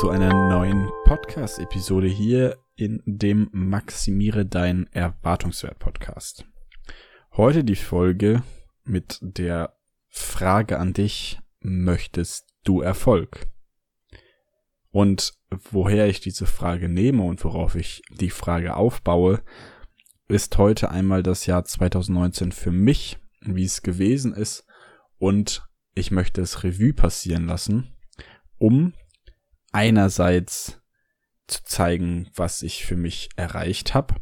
Zu einer neuen Podcast-Episode hier in dem Maximiere dein Erwartungswert Podcast. Heute die Folge mit der Frage an dich, möchtest du Erfolg? Und woher ich diese Frage nehme und worauf ich die Frage aufbaue, ist heute einmal das Jahr 2019 für mich, wie es gewesen ist und ich möchte es Revue passieren lassen, um einerseits zu zeigen, was ich für mich erreicht habe,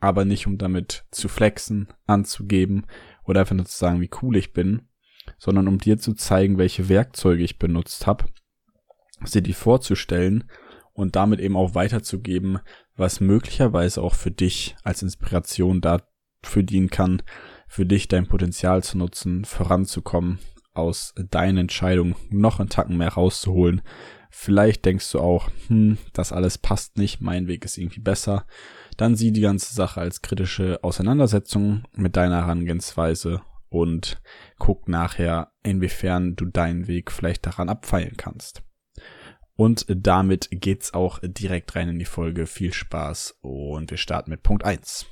aber nicht um damit zu flexen, anzugeben oder einfach nur zu sagen, wie cool ich bin, sondern um dir zu zeigen, welche Werkzeuge ich benutzt habe, sie dir vorzustellen und damit eben auch weiterzugeben, was möglicherweise auch für dich als Inspiration dafür dienen kann, für dich dein Potenzial zu nutzen, voranzukommen, aus deinen Entscheidungen noch einen Tacken mehr rauszuholen. Vielleicht denkst du auch, hm, das alles passt nicht, mein Weg ist irgendwie besser. Dann sieh die ganze Sache als kritische Auseinandersetzung mit deiner Herangehensweise und guck nachher, inwiefern du deinen Weg vielleicht daran abfeilen kannst. Und damit geht's auch direkt rein in die Folge. Viel Spaß und wir starten mit Punkt eins.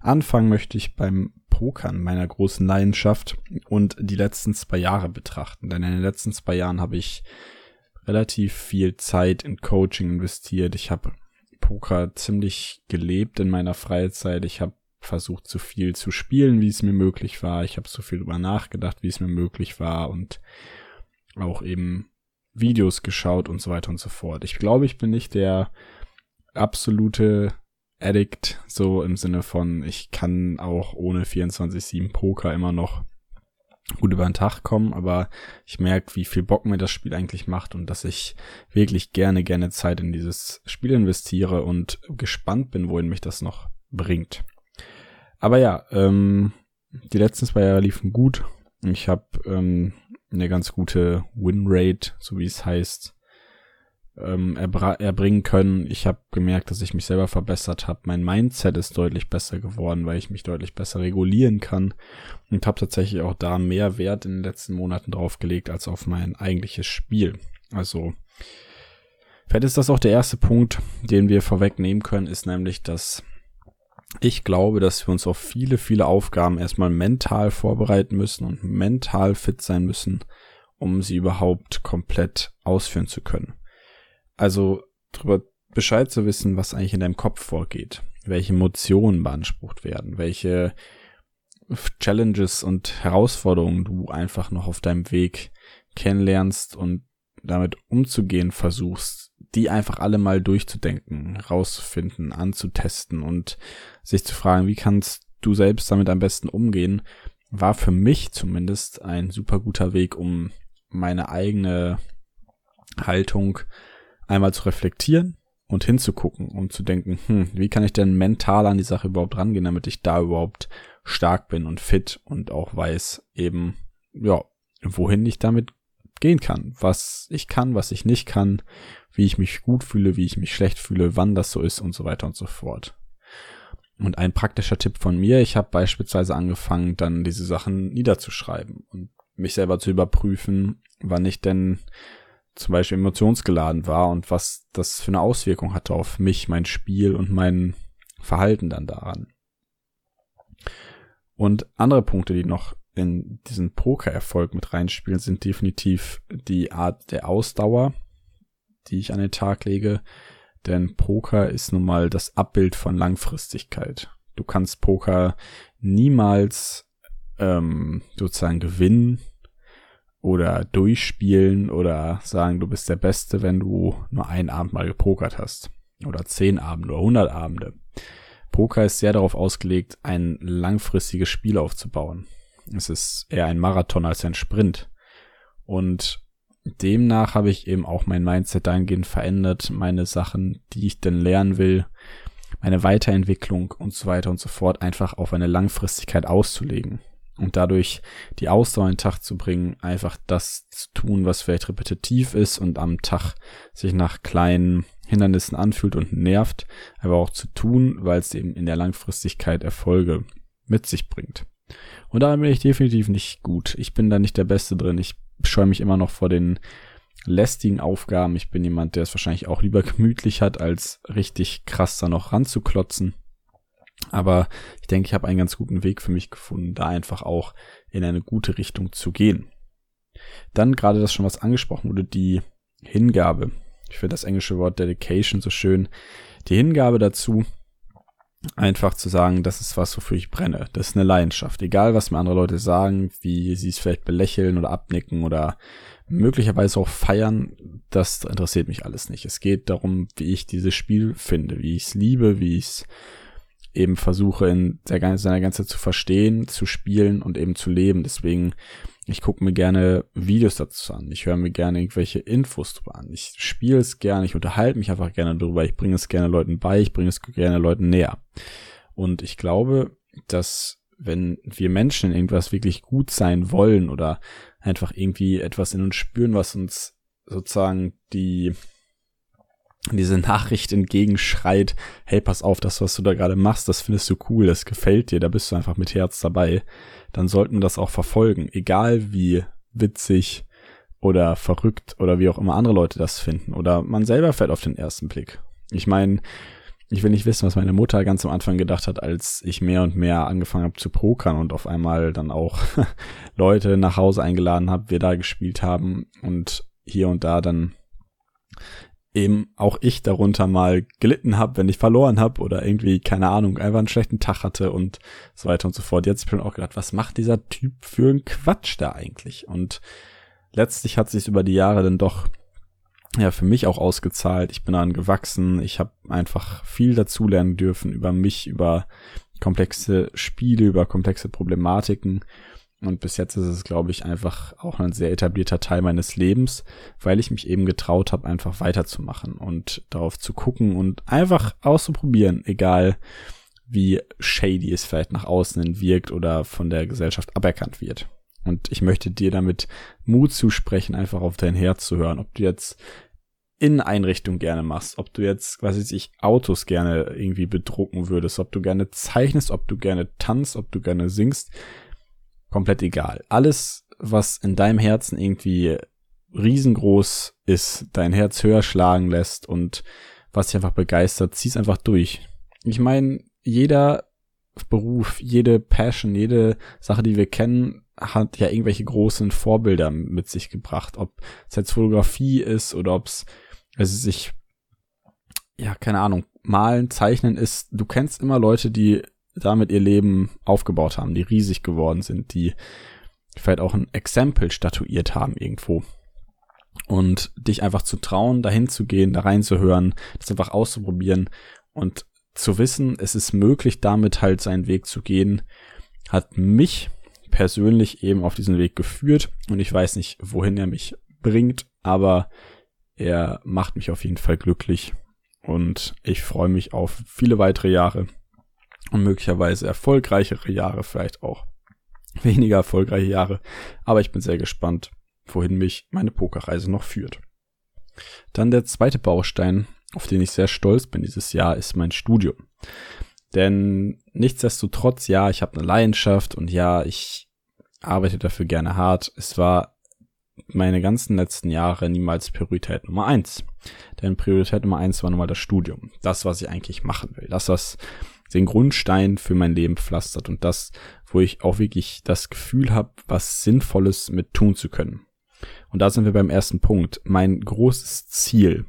Anfangen möchte ich beim Pokern, meiner großen Leidenschaft und die letzten zwei Jahre betrachten. Denn in den letzten zwei Jahren habe ich relativ viel Zeit in Coaching investiert. Ich habe Poker ziemlich gelebt in meiner Freizeit. Ich habe versucht, so viel zu spielen, wie es mir möglich war. Ich habe so viel drüber nachgedacht, wie es mir möglich war und auch eben Videos geschaut und so weiter und so fort. Ich glaube, ich bin nicht der absolute Addict, so im Sinne von, ich kann auch ohne 24-7 Poker immer noch gut über den Tag kommen, aber ich merke, wie viel Bock mir das Spiel eigentlich macht und dass ich wirklich gerne, gerne Zeit in dieses Spiel investiere und gespannt bin, wohin mich das noch bringt. Aber ja, ähm, die letzten zwei Jahre liefen gut. Ich habe ähm, eine ganz gute Winrate, so wie es heißt, ähm, erbringen können. Ich habe gemerkt, dass ich mich selber verbessert habe. Mein Mindset ist deutlich besser geworden, weil ich mich deutlich besser regulieren kann und habe tatsächlich auch da mehr Wert in den letzten Monaten drauf gelegt als auf mein eigentliches Spiel. Also vielleicht ist das auch der erste Punkt, den wir vorwegnehmen können, ist nämlich, dass ich glaube, dass wir uns auf viele, viele Aufgaben erstmal mental vorbereiten müssen und mental fit sein müssen, um sie überhaupt komplett ausführen zu können. Also darüber Bescheid zu wissen, was eigentlich in deinem Kopf vorgeht, welche Emotionen beansprucht werden, welche Challenges und Herausforderungen du einfach noch auf deinem Weg kennenlernst und damit umzugehen versuchst, die einfach alle mal durchzudenken, rauszufinden, anzutesten und sich zu fragen, wie kannst du selbst damit am besten umgehen, war für mich zumindest ein super guter Weg, um meine eigene Haltung einmal zu reflektieren und hinzugucken, um zu denken, hm, wie kann ich denn mental an die Sache überhaupt rangehen, damit ich da überhaupt stark bin und fit und auch weiß eben, ja, wohin ich damit gehen kann, was ich kann, was ich nicht kann, wie ich mich gut fühle, wie ich mich schlecht fühle, wann das so ist und so weiter und so fort. Und ein praktischer Tipp von mir, ich habe beispielsweise angefangen, dann diese Sachen niederzuschreiben und mich selber zu überprüfen, wann ich denn zum Beispiel emotionsgeladen war und was das für eine Auswirkung hatte auf mich, mein Spiel und mein Verhalten dann daran. Und andere Punkte, die noch in diesen Poker-Erfolg mit reinspielen, sind definitiv die Art der Ausdauer, die ich an den Tag lege. Denn Poker ist nun mal das Abbild von Langfristigkeit. Du kannst Poker niemals ähm, sozusagen gewinnen oder durchspielen oder sagen, du bist der Beste, wenn du nur einen Abend mal gepokert hast. Oder zehn Abende oder hundert Abende. Poker ist sehr darauf ausgelegt, ein langfristiges Spiel aufzubauen. Es ist eher ein Marathon als ein Sprint. Und demnach habe ich eben auch mein Mindset dahingehend verändert, meine Sachen, die ich denn lernen will, meine Weiterentwicklung und so weiter und so fort einfach auf eine Langfristigkeit auszulegen und dadurch die Ausdauer in den Tag zu bringen, einfach das zu tun, was vielleicht repetitiv ist und am Tag sich nach kleinen Hindernissen anfühlt und nervt, aber auch zu tun, weil es eben in der Langfristigkeit Erfolge mit sich bringt. Und da bin ich definitiv nicht gut. Ich bin da nicht der Beste drin. Ich scheue mich immer noch vor den lästigen Aufgaben. Ich bin jemand, der es wahrscheinlich auch lieber gemütlich hat, als richtig krass da noch ranzuklotzen. Aber ich denke, ich habe einen ganz guten Weg für mich gefunden, da einfach auch in eine gute Richtung zu gehen. Dann gerade das schon was angesprochen wurde, die Hingabe. Ich finde das englische Wort Dedication so schön. Die Hingabe dazu, einfach zu sagen, das ist was, wofür ich brenne. Das ist eine Leidenschaft. Egal, was mir andere Leute sagen, wie sie es vielleicht belächeln oder abnicken oder möglicherweise auch feiern, das interessiert mich alles nicht. Es geht darum, wie ich dieses Spiel finde, wie ich es liebe, wie ich es eben versuche in der, seiner Ganze zu verstehen, zu spielen und eben zu leben. Deswegen, ich gucke mir gerne Videos dazu an. Ich höre mir gerne irgendwelche Infos drüber an. Ich spiele es gerne, ich unterhalte mich einfach gerne drüber. Ich bringe es gerne Leuten bei, ich bringe es gerne Leuten näher. Und ich glaube, dass wenn wir Menschen in irgendwas wirklich gut sein wollen oder einfach irgendwie etwas in uns spüren, was uns sozusagen die diese Nachricht entgegenschreit, hey, pass auf, das, was du da gerade machst, das findest du cool, das gefällt dir, da bist du einfach mit Herz dabei, dann sollten wir das auch verfolgen, egal wie witzig oder verrückt oder wie auch immer andere Leute das finden oder man selber fällt auf den ersten Blick. Ich meine, ich will nicht wissen, was meine Mutter ganz am Anfang gedacht hat, als ich mehr und mehr angefangen habe zu pokern und auf einmal dann auch Leute nach Hause eingeladen habe, wir da gespielt haben und hier und da dann eben auch ich darunter mal gelitten habe, wenn ich verloren habe oder irgendwie, keine Ahnung, einfach einen schlechten Tag hatte und so weiter und so fort. Jetzt bin ich auch gedacht, was macht dieser Typ für einen Quatsch da eigentlich? Und letztlich hat sich über die Jahre dann doch ja für mich auch ausgezahlt. Ich bin dann gewachsen. Ich habe einfach viel dazulernen dürfen über mich, über komplexe Spiele, über komplexe Problematiken und bis jetzt ist es, glaube ich, einfach auch ein sehr etablierter Teil meines Lebens, weil ich mich eben getraut habe, einfach weiterzumachen und darauf zu gucken und einfach auszuprobieren, egal wie shady es vielleicht nach außen hin wirkt oder von der Gesellschaft aberkannt wird. Und ich möchte dir damit Mut zusprechen, einfach auf dein Herz zu hören, ob du jetzt Inneneinrichtung gerne machst, ob du jetzt, was weiß ich, Autos gerne irgendwie bedrucken würdest, ob du gerne zeichnest, ob du gerne tanzt, ob du gerne singst komplett egal. Alles, was in deinem Herzen irgendwie riesengroß ist, dein Herz höher schlagen lässt und was dich einfach begeistert, zieh's einfach durch. Ich meine, jeder Beruf, jede Passion, jede Sache, die wir kennen, hat ja irgendwelche großen Vorbilder mit sich gebracht. Ob es jetzt Fotografie ist oder ob es, also sich, ja, keine Ahnung, malen, zeichnen ist. Du kennst immer Leute, die damit ihr Leben aufgebaut haben, die riesig geworden sind, die vielleicht auch ein Exempel statuiert haben irgendwo. Und dich einfach zu trauen, dahin zu gehen, da reinzuhören, das einfach auszuprobieren und zu wissen, es ist möglich, damit halt seinen Weg zu gehen, hat mich persönlich eben auf diesen Weg geführt. Und ich weiß nicht, wohin er mich bringt, aber er macht mich auf jeden Fall glücklich. Und ich freue mich auf viele weitere Jahre und möglicherweise erfolgreichere Jahre, vielleicht auch weniger erfolgreiche Jahre. Aber ich bin sehr gespannt, wohin mich meine Pokerreise noch führt. Dann der zweite Baustein, auf den ich sehr stolz bin dieses Jahr, ist mein Studium. Denn nichtsdestotrotz, ja, ich habe eine Leidenschaft und ja, ich arbeite dafür gerne hart. Es war meine ganzen letzten Jahre niemals Priorität Nummer eins. Denn Priorität Nummer eins war nun mal das Studium. Das, was ich eigentlich machen will. Das, was den Grundstein für mein Leben pflastert und das, wo ich auch wirklich das Gefühl habe, was Sinnvolles mit tun zu können. Und da sind wir beim ersten Punkt. Mein großes Ziel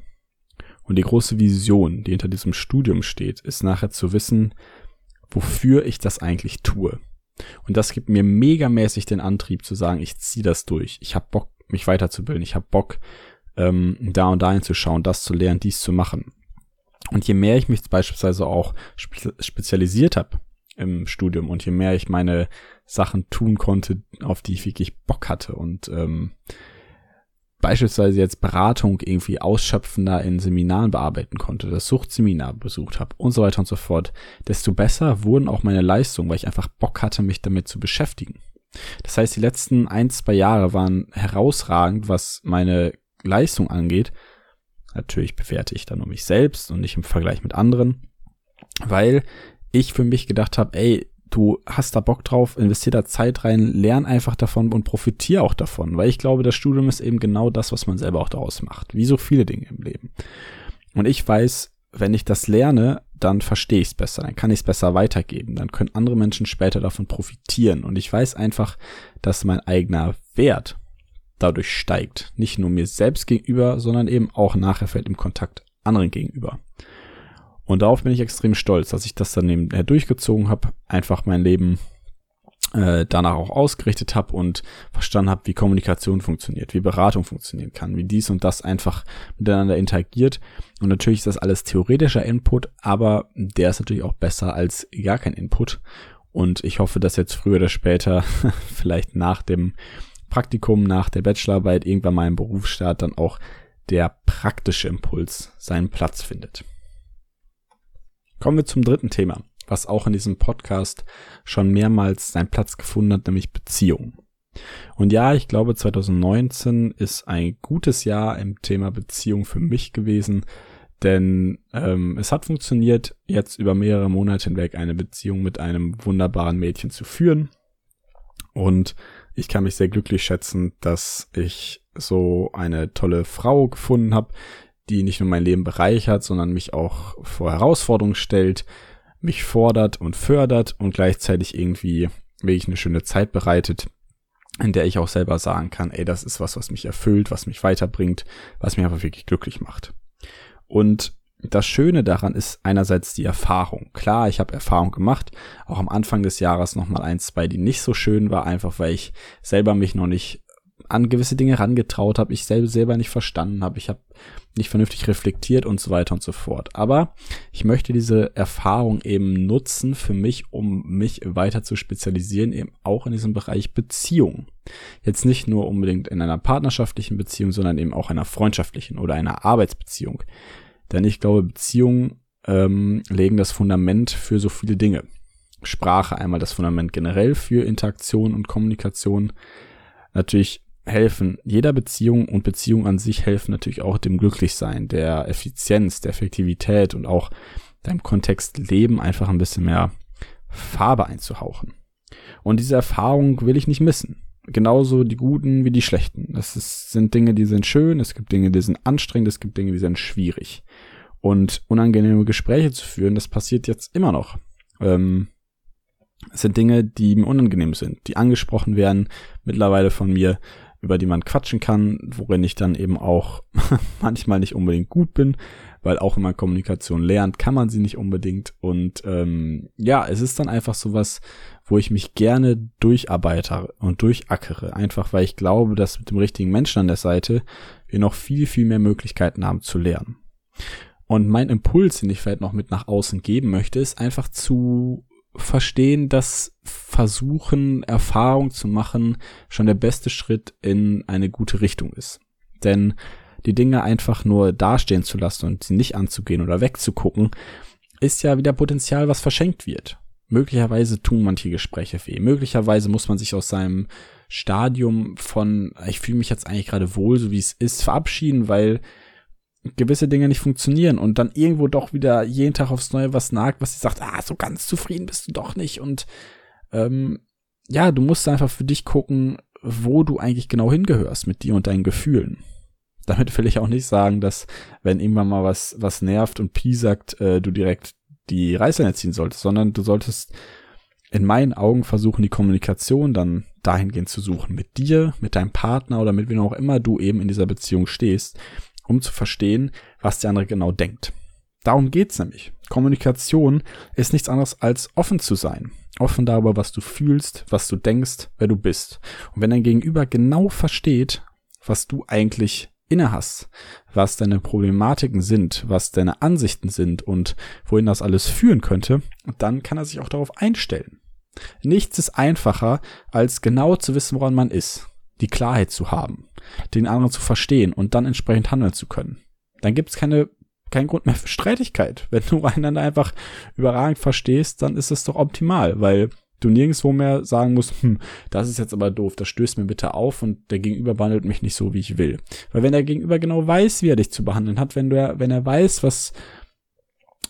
und die große Vision, die hinter diesem Studium steht, ist nachher zu wissen, wofür ich das eigentlich tue. Und das gibt mir megamäßig den Antrieb zu sagen, ich ziehe das durch. Ich habe Bock, mich weiterzubilden. Ich habe Bock, ähm, da und dahin zu schauen, das zu lernen, dies zu machen. Und je mehr ich mich beispielsweise auch spe spezialisiert habe im Studium und je mehr ich meine Sachen tun konnte, auf die ich wirklich Bock hatte und ähm, beispielsweise jetzt Beratung irgendwie ausschöpfender in Seminaren bearbeiten konnte, das Suchtseminar besucht habe und so weiter und so fort, desto besser wurden auch meine Leistungen, weil ich einfach Bock hatte, mich damit zu beschäftigen. Das heißt, die letzten ein, zwei Jahre waren herausragend, was meine Leistung angeht, Natürlich bewerte ich da nur mich selbst und nicht im Vergleich mit anderen, weil ich für mich gedacht habe, ey, du hast da Bock drauf, investier da Zeit rein, lern einfach davon und profitier auch davon, weil ich glaube, das Studium ist eben genau das, was man selber auch daraus macht, wie so viele Dinge im Leben. Und ich weiß, wenn ich das lerne, dann verstehe ich es besser, dann kann ich es besser weitergeben, dann können andere Menschen später davon profitieren und ich weiß einfach, dass mein eigener Wert dadurch steigt, nicht nur mir selbst gegenüber, sondern eben auch nachher fällt im Kontakt anderen gegenüber. Und darauf bin ich extrem stolz, dass ich das dann eben durchgezogen habe, einfach mein Leben äh, danach auch ausgerichtet habe und verstanden habe, wie Kommunikation funktioniert, wie Beratung funktionieren kann, wie dies und das einfach miteinander interagiert. Und natürlich ist das alles theoretischer Input, aber der ist natürlich auch besser als gar kein Input. Und ich hoffe, dass jetzt früher oder später, vielleicht nach dem Praktikum, nach der Bachelorarbeit, irgendwann mal im Berufsstaat dann auch der praktische Impuls seinen Platz findet. Kommen wir zum dritten Thema, was auch in diesem Podcast schon mehrmals seinen Platz gefunden hat, nämlich Beziehungen. Und ja, ich glaube, 2019 ist ein gutes Jahr im Thema Beziehung für mich gewesen, denn ähm, es hat funktioniert, jetzt über mehrere Monate hinweg eine Beziehung mit einem wunderbaren Mädchen zu führen. Und ich kann mich sehr glücklich schätzen, dass ich so eine tolle Frau gefunden habe, die nicht nur mein Leben bereichert, sondern mich auch vor Herausforderungen stellt, mich fordert und fördert und gleichzeitig irgendwie wirklich eine schöne Zeit bereitet, in der ich auch selber sagen kann, ey, das ist was, was mich erfüllt, was mich weiterbringt, was mich einfach wirklich glücklich macht. Und das Schöne daran ist einerseits die Erfahrung. Klar, ich habe Erfahrung gemacht, auch am Anfang des Jahres nochmal eins, zwei, die nicht so schön war, einfach weil ich selber mich noch nicht an gewisse Dinge rangetraut habe, ich selber, selber nicht verstanden habe, ich habe nicht vernünftig reflektiert und so weiter und so fort. Aber ich möchte diese Erfahrung eben nutzen für mich, um mich weiter zu spezialisieren, eben auch in diesem Bereich Beziehung. Jetzt nicht nur unbedingt in einer partnerschaftlichen Beziehung, sondern eben auch einer freundschaftlichen oder einer Arbeitsbeziehung. Denn ich glaube, Beziehungen ähm, legen das Fundament für so viele Dinge. Sprache einmal das Fundament generell für Interaktion und Kommunikation. Natürlich helfen jeder Beziehung und Beziehung an sich helfen natürlich auch dem Glücklichsein, der Effizienz, der Effektivität und auch deinem Kontext Leben einfach ein bisschen mehr Farbe einzuhauchen. Und diese Erfahrung will ich nicht missen. Genauso die guten wie die schlechten. Das ist, sind Dinge, die sind schön, es gibt Dinge, die sind anstrengend, es gibt Dinge, die sind schwierig. Und unangenehme Gespräche zu führen, das passiert jetzt immer noch. Ähm, es sind Dinge, die mir unangenehm sind, die angesprochen werden, mittlerweile von mir, über die man quatschen kann, worin ich dann eben auch manchmal nicht unbedingt gut bin, weil auch wenn man Kommunikation lernt, kann man sie nicht unbedingt. Und ähm, ja, es ist dann einfach sowas, wo ich mich gerne durcharbeite und durchackere, einfach weil ich glaube, dass mit dem richtigen Menschen an der Seite wir noch viel, viel mehr Möglichkeiten haben zu lernen. Und mein Impuls, den ich vielleicht noch mit nach außen geben möchte, ist einfach zu verstehen, dass Versuchen, Erfahrung zu machen, schon der beste Schritt in eine gute Richtung ist. Denn die Dinge einfach nur dastehen zu lassen und sie nicht anzugehen oder wegzugucken, ist ja wieder Potenzial, was verschenkt wird. Möglicherweise tun manche Gespräche weh. Möglicherweise muss man sich aus seinem Stadium von, ich fühle mich jetzt eigentlich gerade wohl, so wie es ist, verabschieden, weil gewisse Dinge nicht funktionieren und dann irgendwo doch wieder jeden Tag aufs Neue was nagt, was sie sagt, ah, so ganz zufrieden bist du doch nicht und ähm, ja, du musst einfach für dich gucken, wo du eigentlich genau hingehörst mit dir und deinen Gefühlen. Damit will ich auch nicht sagen, dass wenn irgendwann mal was was nervt und Pi sagt, äh, du direkt die Reißleine ziehen solltest, sondern du solltest in meinen Augen versuchen, die Kommunikation dann dahingehend zu suchen mit dir, mit deinem Partner oder mit wem auch immer du eben in dieser Beziehung stehst, um zu verstehen, was der andere genau denkt. Darum geht's nämlich. Kommunikation ist nichts anderes als offen zu sein. Offen darüber, was du fühlst, was du denkst, wer du bist. Und wenn dein Gegenüber genau versteht, was du eigentlich inne was deine Problematiken sind, was deine Ansichten sind und wohin das alles führen könnte, dann kann er sich auch darauf einstellen. Nichts ist einfacher, als genau zu wissen, woran man ist die Klarheit zu haben, den anderen zu verstehen und dann entsprechend handeln zu können. Dann gibt es keine keinen Grund mehr für Streitigkeit. Wenn du einander einfach überragend verstehst, dann ist es doch optimal, weil du nirgendwo mehr sagen musst, hm, das ist jetzt aber doof, das stößt mir bitte auf und der Gegenüber behandelt mich nicht so, wie ich will. Weil wenn der Gegenüber genau weiß, wie er dich zu behandeln hat, wenn du, wenn er weiß, was,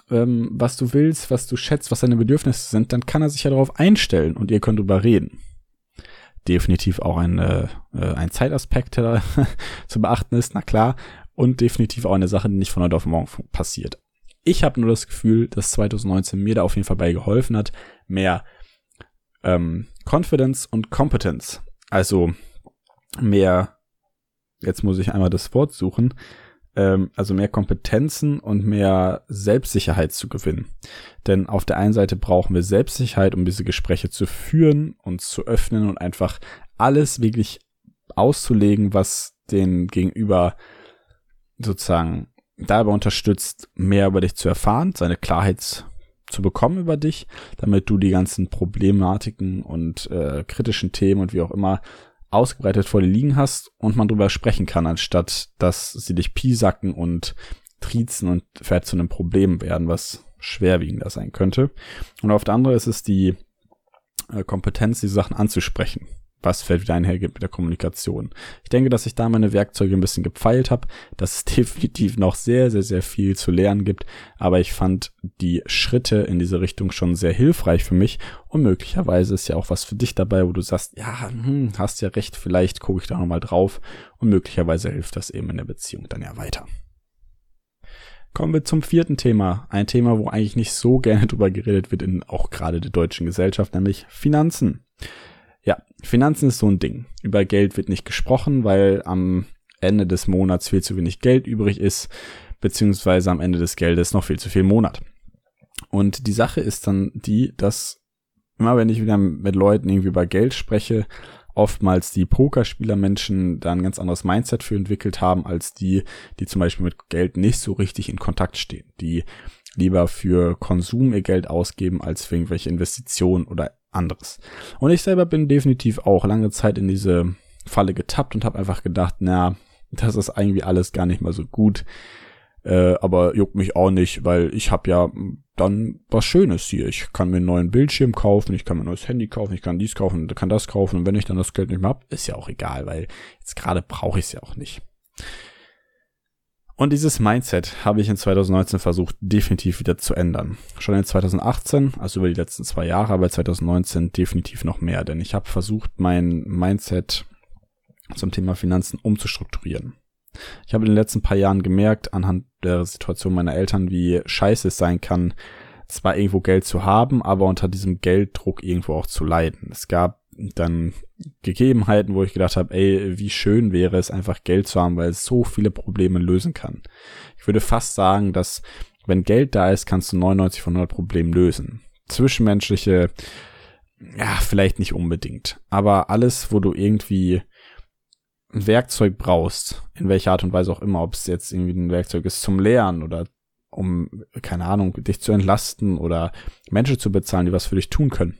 ähm, was du willst, was du schätzt, was deine Bedürfnisse sind, dann kann er sich ja darauf einstellen und ihr könnt drüber reden. Definitiv auch ein, äh, ein Zeitaspekt, der zu beachten ist, na klar. Und definitiv auch eine Sache, die nicht von heute auf morgen passiert. Ich habe nur das Gefühl, dass 2019 mir da auf jeden Fall bei geholfen hat, mehr ähm, Confidence und Competence, also mehr, jetzt muss ich einmal das Wort suchen, ähm, also mehr Kompetenzen und mehr Selbstsicherheit zu gewinnen. Denn auf der einen Seite brauchen wir Selbstsicherheit, um diese Gespräche zu führen, uns zu öffnen und einfach alles wirklich auszulegen, was den Gegenüber sozusagen dabei unterstützt, mehr über dich zu erfahren, seine Klarheit zu bekommen über dich, damit du die ganzen Problematiken und äh, kritischen Themen und wie auch immer ausgebreitet vor dir liegen hast und man drüber sprechen kann, anstatt dass sie dich piesacken und triezen und vielleicht zu einem Problem werden, was schwerwiegender sein könnte. Und auf der anderen ist es die äh, Kompetenz, diese Sachen anzusprechen was fällt wieder einhergeht mit der Kommunikation. Ich denke, dass ich da meine Werkzeuge ein bisschen gepfeilt habe, dass es definitiv noch sehr, sehr, sehr viel zu lernen gibt, aber ich fand die Schritte in diese Richtung schon sehr hilfreich für mich und möglicherweise ist ja auch was für dich dabei, wo du sagst, ja, hm, hast ja recht, vielleicht gucke ich da nochmal drauf und möglicherweise hilft das eben in der Beziehung dann ja weiter. Kommen wir zum vierten Thema. Ein Thema, wo eigentlich nicht so gerne drüber geredet wird in auch gerade der deutschen Gesellschaft, nämlich Finanzen. Ja, Finanzen ist so ein Ding. Über Geld wird nicht gesprochen, weil am Ende des Monats viel zu wenig Geld übrig ist, beziehungsweise am Ende des Geldes noch viel zu viel Monat. Und die Sache ist dann die, dass immer wenn ich wieder mit Leuten irgendwie über Geld spreche, oftmals die Pokerspieler-Menschen da ein ganz anderes Mindset für entwickelt haben, als die, die zum Beispiel mit Geld nicht so richtig in Kontakt stehen, die lieber für Konsum ihr Geld ausgeben, als für irgendwelche Investitionen oder anderes. Und ich selber bin definitiv auch lange Zeit in diese Falle getappt und habe einfach gedacht, na, das ist eigentlich alles gar nicht mal so gut. Äh, aber juckt mich auch nicht, weil ich habe ja dann was Schönes hier. Ich kann mir einen neuen Bildschirm kaufen, ich kann mir ein neues Handy kaufen, ich kann dies kaufen, kann das kaufen. Und wenn ich dann das Geld nicht mehr hab, ist ja auch egal, weil jetzt gerade brauche ich es ja auch nicht. Und dieses Mindset habe ich in 2019 versucht, definitiv wieder zu ändern. Schon in 2018, also über die letzten zwei Jahre, aber 2019 definitiv noch mehr, denn ich habe versucht, mein Mindset zum Thema Finanzen umzustrukturieren. Ich habe in den letzten paar Jahren gemerkt, anhand der Situation meiner Eltern, wie scheiße es sein kann, zwar irgendwo Geld zu haben, aber unter diesem Gelddruck irgendwo auch zu leiden. Es gab dann Gegebenheiten, wo ich gedacht habe, ey, wie schön wäre es einfach Geld zu haben, weil es so viele Probleme lösen kann. Ich würde fast sagen, dass wenn Geld da ist, kannst du 99 von 100 Problemen lösen. Zwischenmenschliche, ja, vielleicht nicht unbedingt, aber alles, wo du irgendwie ein Werkzeug brauchst, in welcher Art und Weise auch immer, ob es jetzt irgendwie ein Werkzeug ist zum Lernen oder um, keine Ahnung, dich zu entlasten oder Menschen zu bezahlen, die was für dich tun können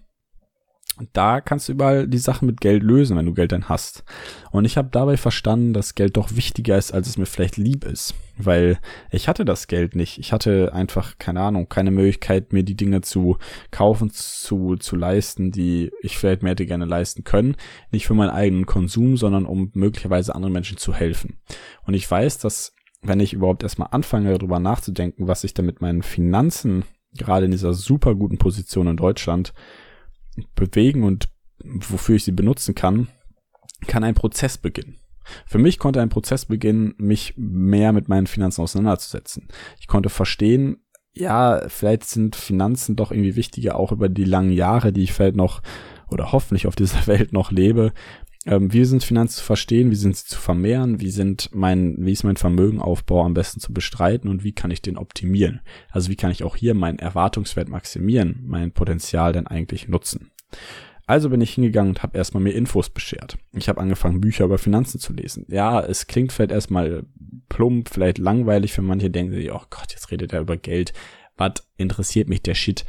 da kannst du überall die Sachen mit Geld lösen, wenn du Geld dann hast. Und ich habe dabei verstanden, dass Geld doch wichtiger ist, als es mir vielleicht lieb ist. Weil ich hatte das Geld nicht. Ich hatte einfach, keine Ahnung, keine Möglichkeit, mir die Dinge zu kaufen, zu, zu leisten, die ich vielleicht mehr hätte gerne leisten können. Nicht für meinen eigenen Konsum, sondern um möglicherweise anderen Menschen zu helfen. Und ich weiß, dass wenn ich überhaupt erstmal anfange, darüber nachzudenken, was ich da mit meinen Finanzen gerade in dieser super guten Position in Deutschland bewegen und wofür ich sie benutzen kann, kann ein Prozess beginnen. Für mich konnte ein Prozess beginnen, mich mehr mit meinen Finanzen auseinanderzusetzen. Ich konnte verstehen, ja, vielleicht sind Finanzen doch irgendwie wichtiger, auch über die langen Jahre, die ich vielleicht noch oder hoffentlich auf dieser Welt noch lebe. Ähm, wie sind Finanzen zu verstehen? Wie sind sie zu vermehren? Wie sind mein, wie ist mein Vermögenaufbau am besten zu bestreiten und wie kann ich den optimieren? Also wie kann ich auch hier meinen Erwartungswert maximieren, mein Potenzial denn eigentlich nutzen? Also bin ich hingegangen und habe erstmal mir Infos beschert. Ich habe angefangen, Bücher über Finanzen zu lesen. Ja, es klingt vielleicht erstmal plump, vielleicht langweilig für manche, denken sich, oh Gott, jetzt redet er über Geld. Was interessiert mich der Shit?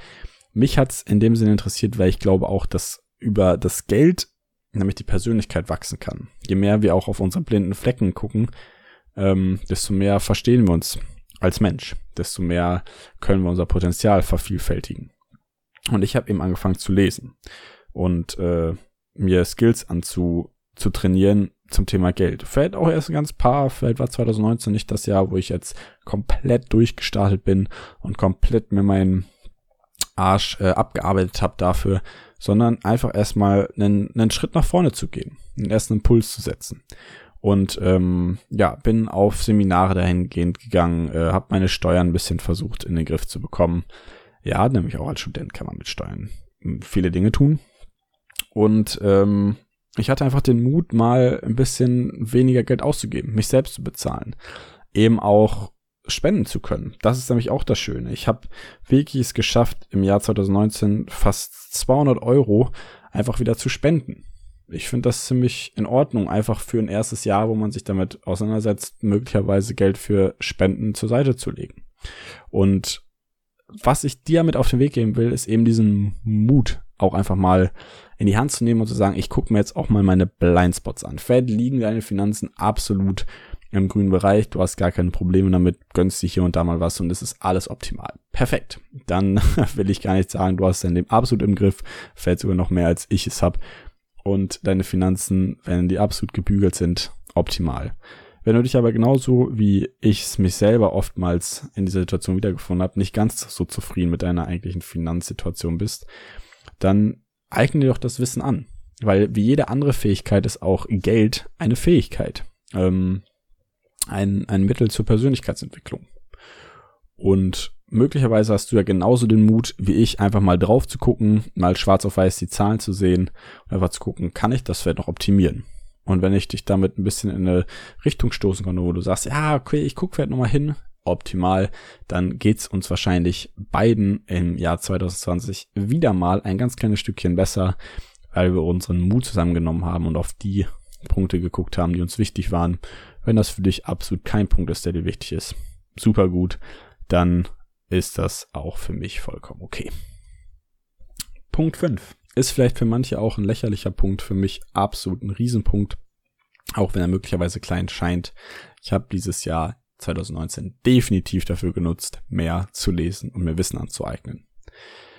Mich hat's in dem Sinne interessiert, weil ich glaube auch, dass über das Geld nämlich die Persönlichkeit wachsen kann. Je mehr wir auch auf unsere blinden Flecken gucken, ähm, desto mehr verstehen wir uns als Mensch, desto mehr können wir unser Potenzial vervielfältigen. Und ich habe eben angefangen zu lesen und äh, mir Skills anzu zu trainieren, zum Thema Geld. Vielleicht auch erst ein ganz paar, vielleicht war 2019 nicht das Jahr, wo ich jetzt komplett durchgestartet bin und komplett mir meinen Arsch äh, abgearbeitet habe dafür, sondern einfach erstmal einen, einen Schritt nach vorne zu gehen, einen ersten Impuls zu setzen. Und ähm, ja, bin auf Seminare dahingehend gegangen, äh, habe meine Steuern ein bisschen versucht in den Griff zu bekommen. Ja, nämlich auch als Student kann man mit Steuern viele Dinge tun. Und ähm, ich hatte einfach den Mut, mal ein bisschen weniger Geld auszugeben, mich selbst zu bezahlen. Eben auch spenden zu können. Das ist nämlich auch das Schöne. Ich habe wirklich es geschafft, im Jahr 2019 fast 200 Euro einfach wieder zu spenden. Ich finde das ziemlich in Ordnung, einfach für ein erstes Jahr, wo man sich damit auseinandersetzt, möglicherweise Geld für Spenden zur Seite zu legen. Und was ich dir mit auf den Weg geben will, ist eben diesen Mut, auch einfach mal in die Hand zu nehmen und zu sagen, ich gucke mir jetzt auch mal meine Blindspots an. Fed liegen deine Finanzen absolut im grünen Bereich, du hast gar keine Probleme damit, gönnst dich hier und da mal was und es ist alles optimal. Perfekt. Dann will ich gar nicht sagen, du hast dein Leben absolut im Griff, fällt sogar noch mehr als ich es hab und deine Finanzen, wenn die absolut gebügelt sind, optimal. Wenn du dich aber genauso wie ich es mich selber oftmals in dieser Situation wiedergefunden habe, nicht ganz so zufrieden mit deiner eigentlichen Finanzsituation bist, dann eigne dir doch das Wissen an. Weil wie jede andere Fähigkeit ist auch Geld eine Fähigkeit. Ähm, ein, ein Mittel zur Persönlichkeitsentwicklung. Und möglicherweise hast du ja genauso den Mut wie ich, einfach mal drauf zu gucken, mal schwarz auf weiß die Zahlen zu sehen und einfach zu gucken, kann ich das vielleicht noch optimieren? Und wenn ich dich damit ein bisschen in eine Richtung stoßen kann, wo du sagst, ja, okay, ich gucke vielleicht nochmal hin, optimal, dann geht's uns wahrscheinlich beiden im Jahr 2020 wieder mal ein ganz kleines Stückchen besser, weil wir unseren Mut zusammengenommen haben und auf die Punkte geguckt haben, die uns wichtig waren wenn das für dich absolut kein Punkt ist, der dir wichtig ist, super gut, dann ist das auch für mich vollkommen okay. Punkt 5 ist vielleicht für manche auch ein lächerlicher Punkt, für mich absolut ein Riesenpunkt, auch wenn er möglicherweise klein scheint. Ich habe dieses Jahr 2019 definitiv dafür genutzt, mehr zu lesen und mir Wissen anzueignen.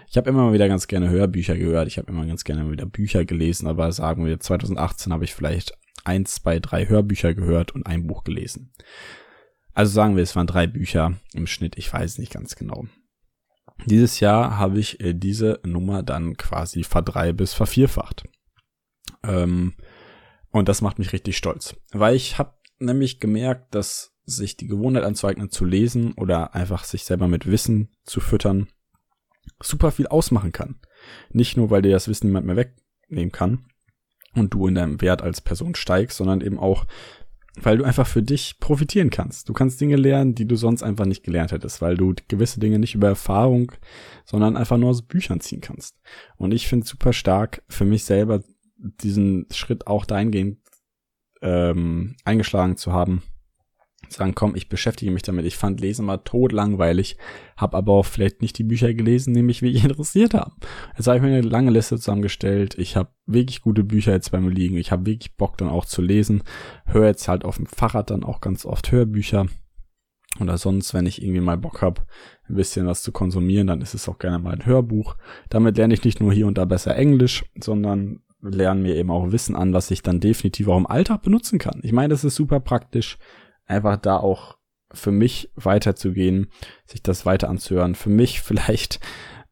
Ich habe immer mal wieder ganz gerne Hörbücher gehört, ich habe immer ganz gerne wieder Bücher gelesen, aber sagen wir 2018 habe ich vielleicht eins, zwei, drei Hörbücher gehört und ein Buch gelesen. Also sagen wir, es waren drei Bücher im Schnitt, ich weiß nicht ganz genau. Dieses Jahr habe ich äh, diese Nummer dann quasi verdrei bis vervierfacht. Ähm, und das macht mich richtig stolz, weil ich habe nämlich gemerkt, dass sich die Gewohnheit anzueignen zu lesen oder einfach sich selber mit Wissen zu füttern super viel ausmachen kann. Nicht nur, weil dir das Wissen niemand mehr wegnehmen kann, und du in deinem Wert als Person steigst, sondern eben auch, weil du einfach für dich profitieren kannst. Du kannst Dinge lernen, die du sonst einfach nicht gelernt hättest, weil du gewisse Dinge nicht über Erfahrung, sondern einfach nur aus Büchern ziehen kannst. Und ich finde super stark für mich selber diesen Schritt auch dahingehend ähm, eingeschlagen zu haben, sagen, komm, ich beschäftige mich damit. Ich fand Lesen mal totlangweilig, habe aber auch vielleicht nicht die Bücher gelesen, die mich wirklich interessiert haben. Jetzt habe ich mir eine lange Liste zusammengestellt. Ich habe wirklich gute Bücher jetzt bei mir liegen. Ich habe wirklich Bock dann auch zu lesen. Höre jetzt halt auf dem Fahrrad dann auch ganz oft Hörbücher. Oder sonst, wenn ich irgendwie mal Bock habe, ein bisschen was zu konsumieren, dann ist es auch gerne mal ein Hörbuch. Damit lerne ich nicht nur hier und da besser Englisch, sondern lerne mir eben auch Wissen an, was ich dann definitiv auch im Alltag benutzen kann. Ich meine, das ist super praktisch einfach da auch für mich weiterzugehen, sich das weiter anzuhören. Für mich vielleicht,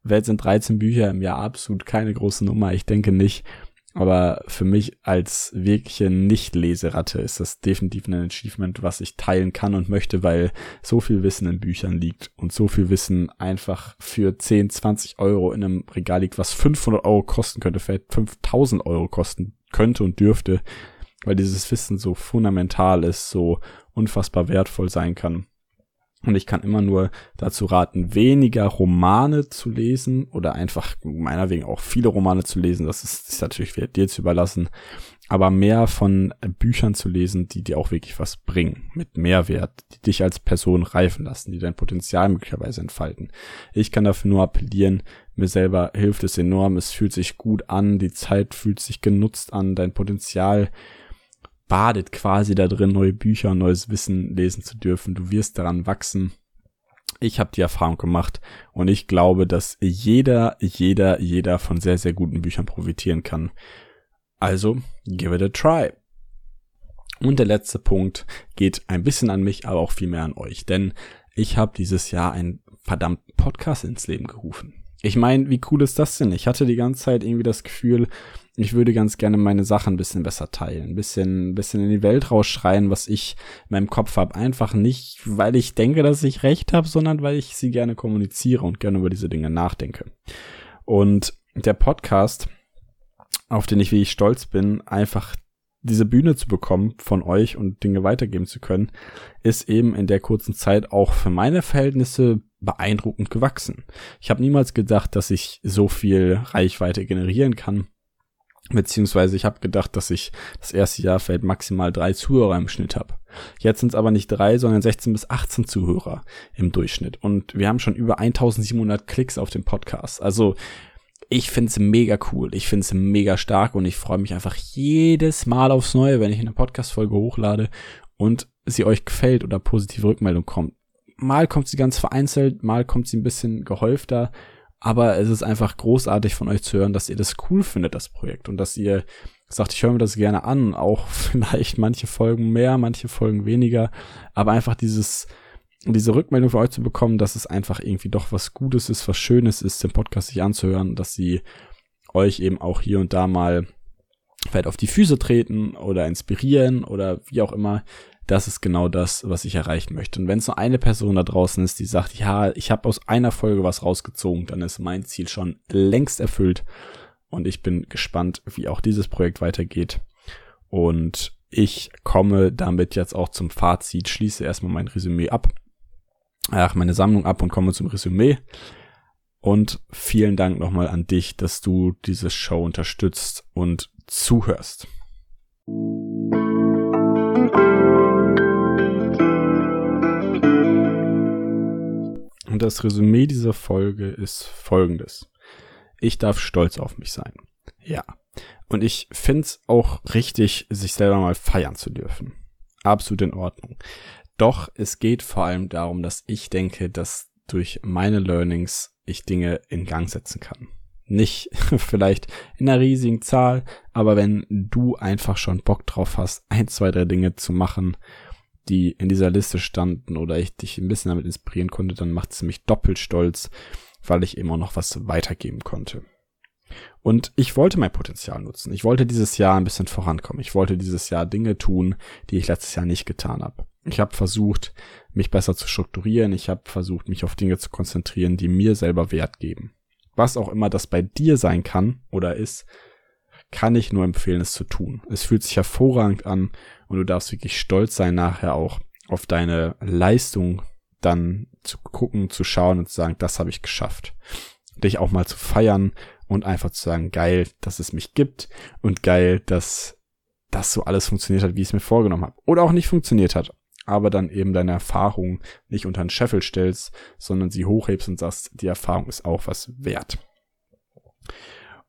Welt sind 13 Bücher im Jahr absolut keine große Nummer, ich denke nicht. Aber für mich als wirkliche Nicht-Leseratte ist das definitiv ein Achievement, was ich teilen kann und möchte, weil so viel Wissen in Büchern liegt und so viel Wissen einfach für 10, 20 Euro in einem Regal liegt, was 500 Euro kosten könnte, vielleicht 5000 Euro kosten könnte und dürfte, weil dieses Wissen so fundamental ist, so unfassbar wertvoll sein kann. Und ich kann immer nur dazu raten, weniger Romane zu lesen oder einfach meiner wegen auch viele Romane zu lesen. Das ist, ist natürlich dir zu überlassen. Aber mehr von Büchern zu lesen, die dir auch wirklich was bringen, mit Mehrwert, die dich als Person reifen lassen, die dein Potenzial möglicherweise entfalten. Ich kann dafür nur appellieren, mir selber hilft es enorm, es fühlt sich gut an, die Zeit fühlt sich genutzt an, dein Potenzial badet quasi da drin, neue Bücher, neues Wissen lesen zu dürfen. Du wirst daran wachsen. Ich habe die Erfahrung gemacht und ich glaube, dass jeder, jeder, jeder von sehr, sehr guten Büchern profitieren kann. Also, give it a try. Und der letzte Punkt geht ein bisschen an mich, aber auch viel mehr an euch, denn ich habe dieses Jahr einen verdammten Podcast ins Leben gerufen. Ich meine, wie cool ist das denn? Ich hatte die ganze Zeit irgendwie das Gefühl, ich würde ganz gerne meine Sachen ein bisschen besser teilen, ein bisschen, ein bisschen in die Welt rausschreien, was ich in meinem Kopf habe. Einfach nicht, weil ich denke, dass ich recht habe, sondern weil ich sie gerne kommuniziere und gerne über diese Dinge nachdenke. Und der Podcast, auf den ich wie ich stolz bin, einfach diese Bühne zu bekommen von euch und Dinge weitergeben zu können, ist eben in der kurzen Zeit auch für meine Verhältnisse beeindruckend gewachsen. Ich habe niemals gedacht, dass ich so viel Reichweite generieren kann. Beziehungsweise ich habe gedacht, dass ich das erste Jahr vielleicht maximal drei Zuhörer im Schnitt habe. Jetzt sind es aber nicht drei, sondern 16 bis 18 Zuhörer im Durchschnitt. Und wir haben schon über 1700 Klicks auf dem Podcast. Also ich find's mega cool. Ich find's mega stark und ich freue mich einfach jedes Mal aufs Neue, wenn ich eine Podcast-Folge hochlade und sie euch gefällt oder positive Rückmeldung kommt. Mal kommt sie ganz vereinzelt, mal kommt sie ein bisschen gehäufter, aber es ist einfach großartig von euch zu hören, dass ihr das cool findet, das Projekt, und dass ihr sagt, ich höre mir das gerne an, auch vielleicht manche Folgen mehr, manche Folgen weniger, aber einfach dieses diese Rückmeldung für euch zu bekommen, dass es einfach irgendwie doch was Gutes ist, was Schönes ist, den Podcast sich anzuhören, dass sie euch eben auch hier und da mal vielleicht auf die Füße treten oder inspirieren oder wie auch immer. Das ist genau das, was ich erreichen möchte. Und wenn es nur eine Person da draußen ist, die sagt, ja, ich habe aus einer Folge was rausgezogen, dann ist mein Ziel schon längst erfüllt. Und ich bin gespannt, wie auch dieses Projekt weitergeht. Und ich komme damit jetzt auch zum Fazit, schließe erstmal mein Resümee ab ach, meine Sammlung ab und komme zum Resümee. Und vielen Dank nochmal an dich, dass du diese Show unterstützt und zuhörst. Das Resümee dieser Folge ist folgendes. Ich darf stolz auf mich sein. Ja. Und ich find's auch richtig, sich selber mal feiern zu dürfen. Absolut in Ordnung. Doch es geht vor allem darum, dass ich denke, dass durch meine Learnings ich Dinge in Gang setzen kann. Nicht vielleicht in einer riesigen Zahl, aber wenn du einfach schon Bock drauf hast, ein, zwei, drei Dinge zu machen, die in dieser Liste standen oder ich dich ein bisschen damit inspirieren konnte, dann macht es mich doppelt stolz, weil ich immer noch was weitergeben konnte. Und ich wollte mein Potenzial nutzen. Ich wollte dieses Jahr ein bisschen vorankommen. Ich wollte dieses Jahr Dinge tun, die ich letztes Jahr nicht getan habe. Ich habe versucht, mich besser zu strukturieren. Ich habe versucht, mich auf Dinge zu konzentrieren, die mir selber Wert geben. Was auch immer das bei dir sein kann oder ist, kann ich nur empfehlen, es zu tun. Es fühlt sich hervorragend an und du darfst wirklich stolz sein, nachher auch auf deine Leistung dann zu gucken, zu schauen und zu sagen, das habe ich geschafft. Dich auch mal zu feiern und einfach zu sagen, geil, dass es mich gibt und geil, dass das so alles funktioniert hat, wie ich es mir vorgenommen habe. Oder auch nicht funktioniert hat aber dann eben deine Erfahrung nicht unter den Scheffel stellst, sondern sie hochhebst und sagst, die Erfahrung ist auch was wert.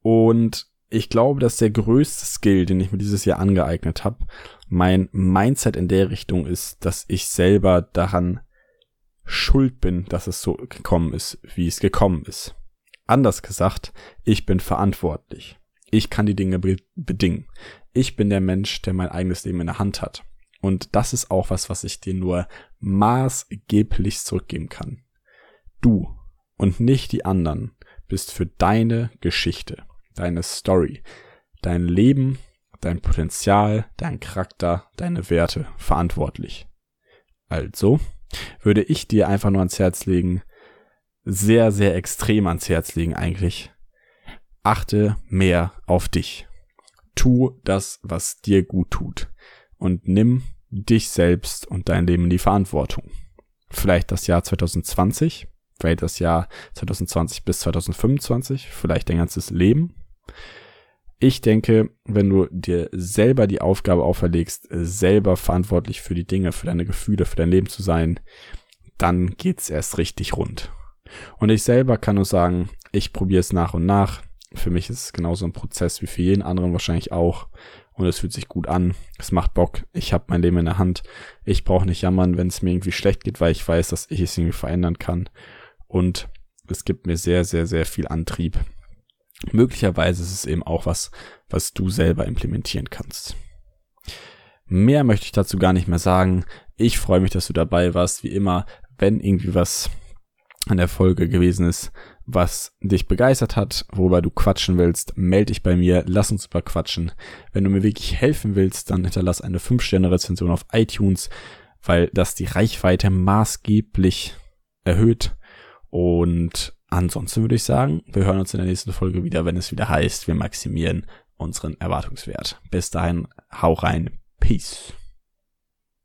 Und ich glaube, dass der größte Skill, den ich mir dieses Jahr angeeignet habe, mein Mindset in der Richtung ist, dass ich selber daran schuld bin, dass es so gekommen ist, wie es gekommen ist. Anders gesagt, ich bin verantwortlich. Ich kann die Dinge bedingen. Ich bin der Mensch, der mein eigenes Leben in der Hand hat. Und das ist auch was, was ich dir nur maßgeblich zurückgeben kann. Du und nicht die anderen bist für deine Geschichte, deine Story, dein Leben, dein Potenzial, dein Charakter, deine Werte verantwortlich. Also würde ich dir einfach nur ans Herz legen, sehr, sehr extrem ans Herz legen eigentlich. Achte mehr auf dich. Tu das, was dir gut tut und nimm dich selbst und dein Leben in die Verantwortung. Vielleicht das Jahr 2020, vielleicht das Jahr 2020 bis 2025, vielleicht dein ganzes Leben. Ich denke, wenn du dir selber die Aufgabe auferlegst, selber verantwortlich für die Dinge, für deine Gefühle, für dein Leben zu sein, dann geht's erst richtig rund. Und ich selber kann nur sagen, ich probiere es nach und nach. Für mich ist es genauso ein Prozess wie für jeden anderen wahrscheinlich auch und es fühlt sich gut an. Es macht Bock. Ich habe mein Leben in der Hand. Ich brauche nicht jammern, wenn es mir irgendwie schlecht geht, weil ich weiß, dass ich es irgendwie verändern kann. Und es gibt mir sehr, sehr, sehr viel Antrieb. Möglicherweise ist es eben auch was, was du selber implementieren kannst. Mehr möchte ich dazu gar nicht mehr sagen. Ich freue mich, dass du dabei warst. Wie immer, wenn irgendwie was an der Folge gewesen ist, was dich begeistert hat, worüber du quatschen willst, melde dich bei mir, lass uns über quatschen. Wenn du mir wirklich helfen willst, dann hinterlass eine 5-Sterne-Rezension auf iTunes, weil das die Reichweite maßgeblich erhöht. Und ansonsten würde ich sagen, wir hören uns in der nächsten Folge wieder, wenn es wieder heißt, wir maximieren unseren Erwartungswert. Bis dahin, hau rein, Peace.